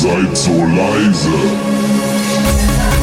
seid so leise.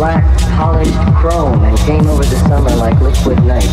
black polished chrome and came over the summer like liquid night.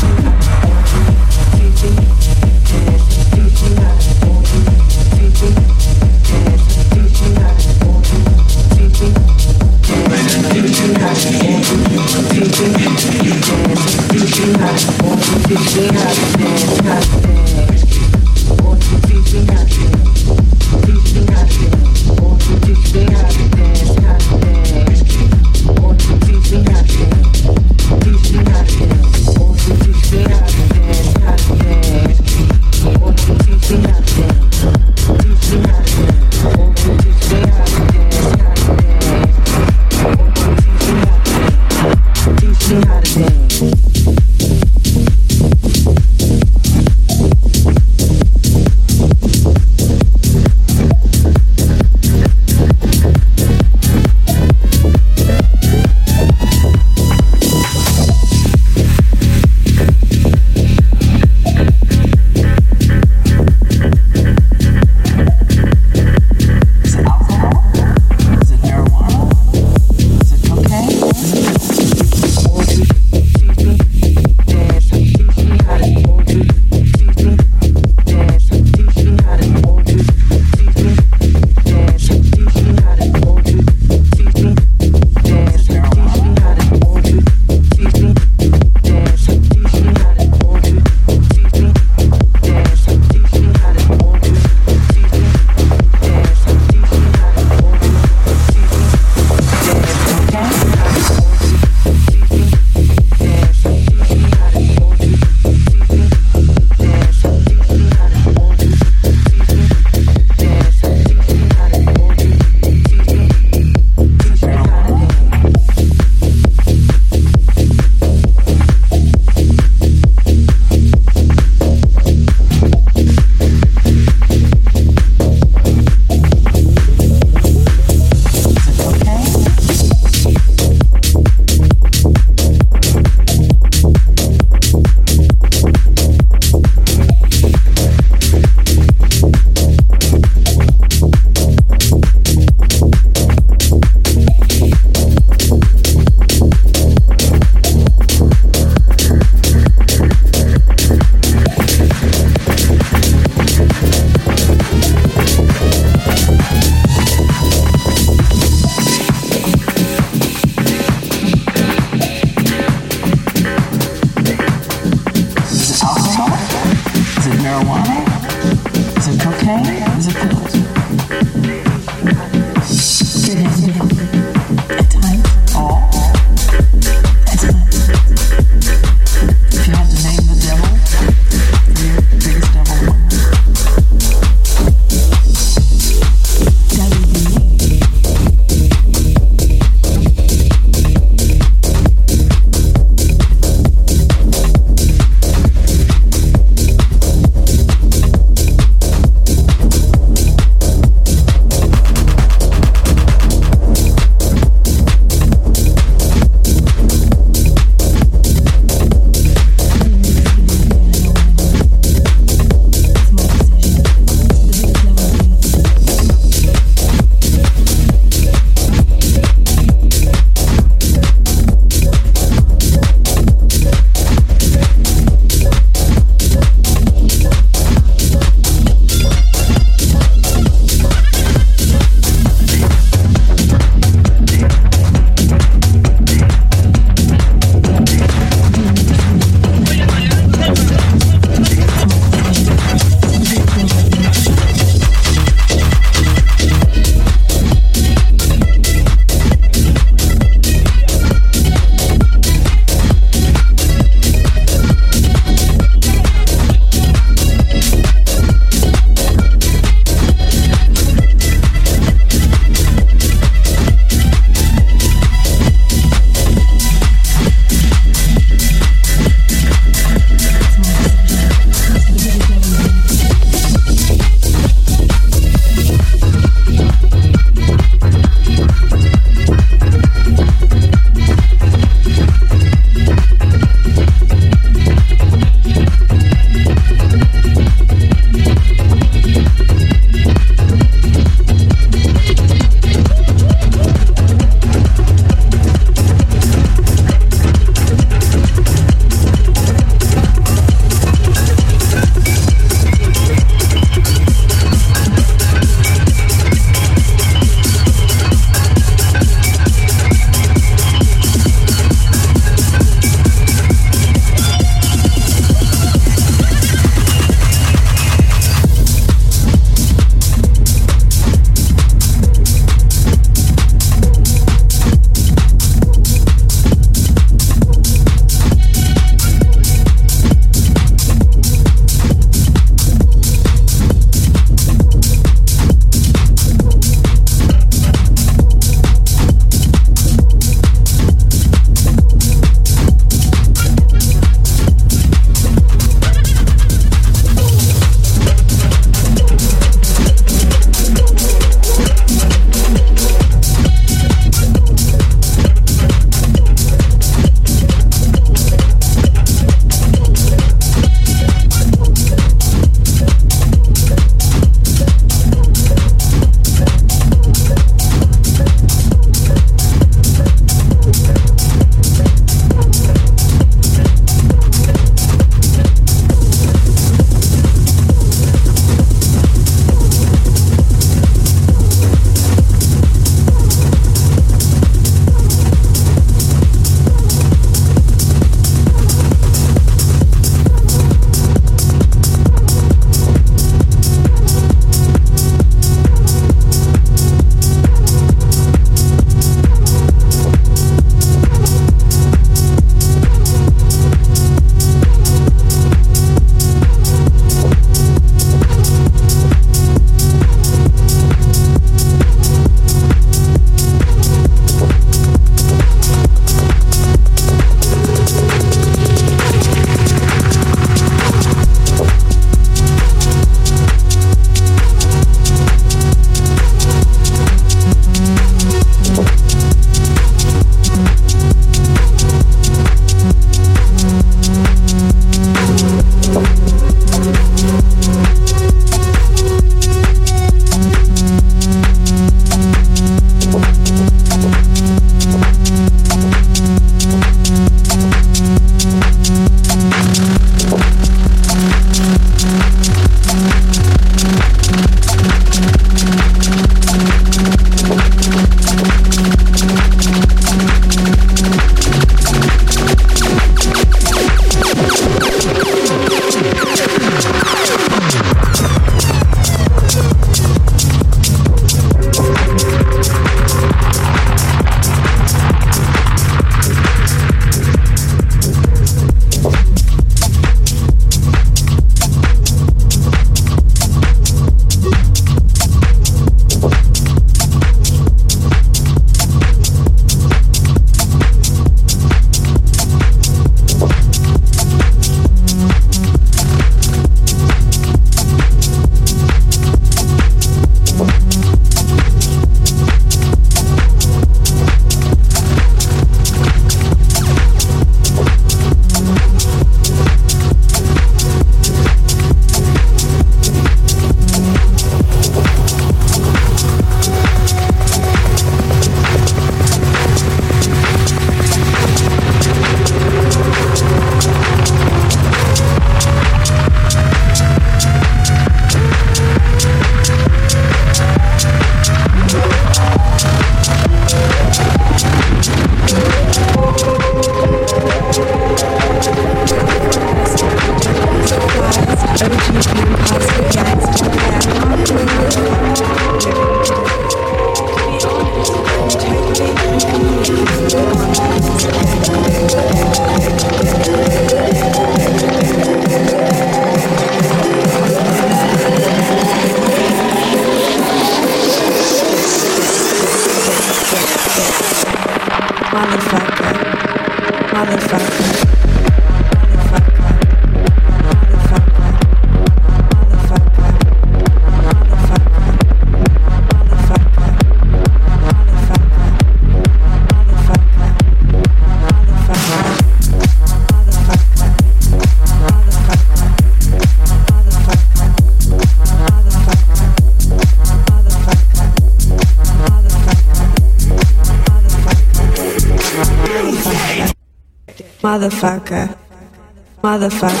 far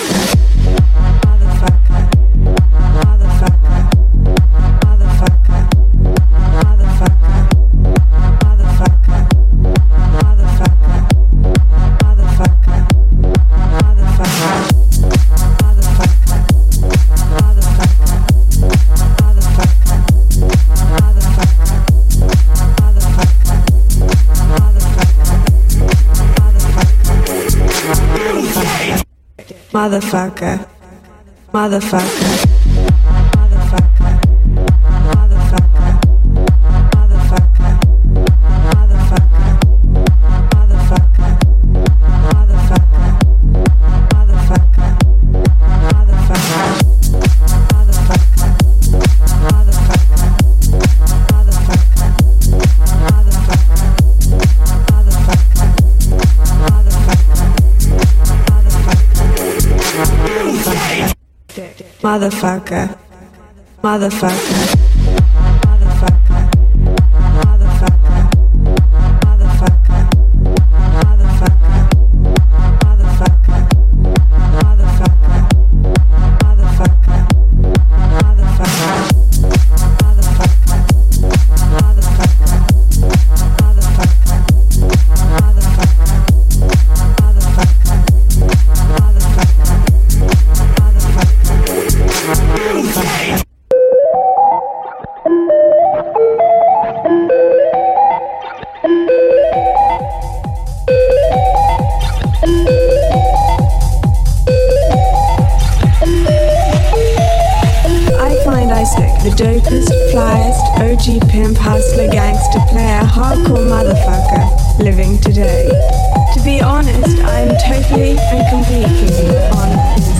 motherfucker. Motherfucker. Motherfucker. The dopest, flyest, OG pimp, hustler, gangster, player, hardcore motherfucker living today. To be honest, I am totally and completely honest.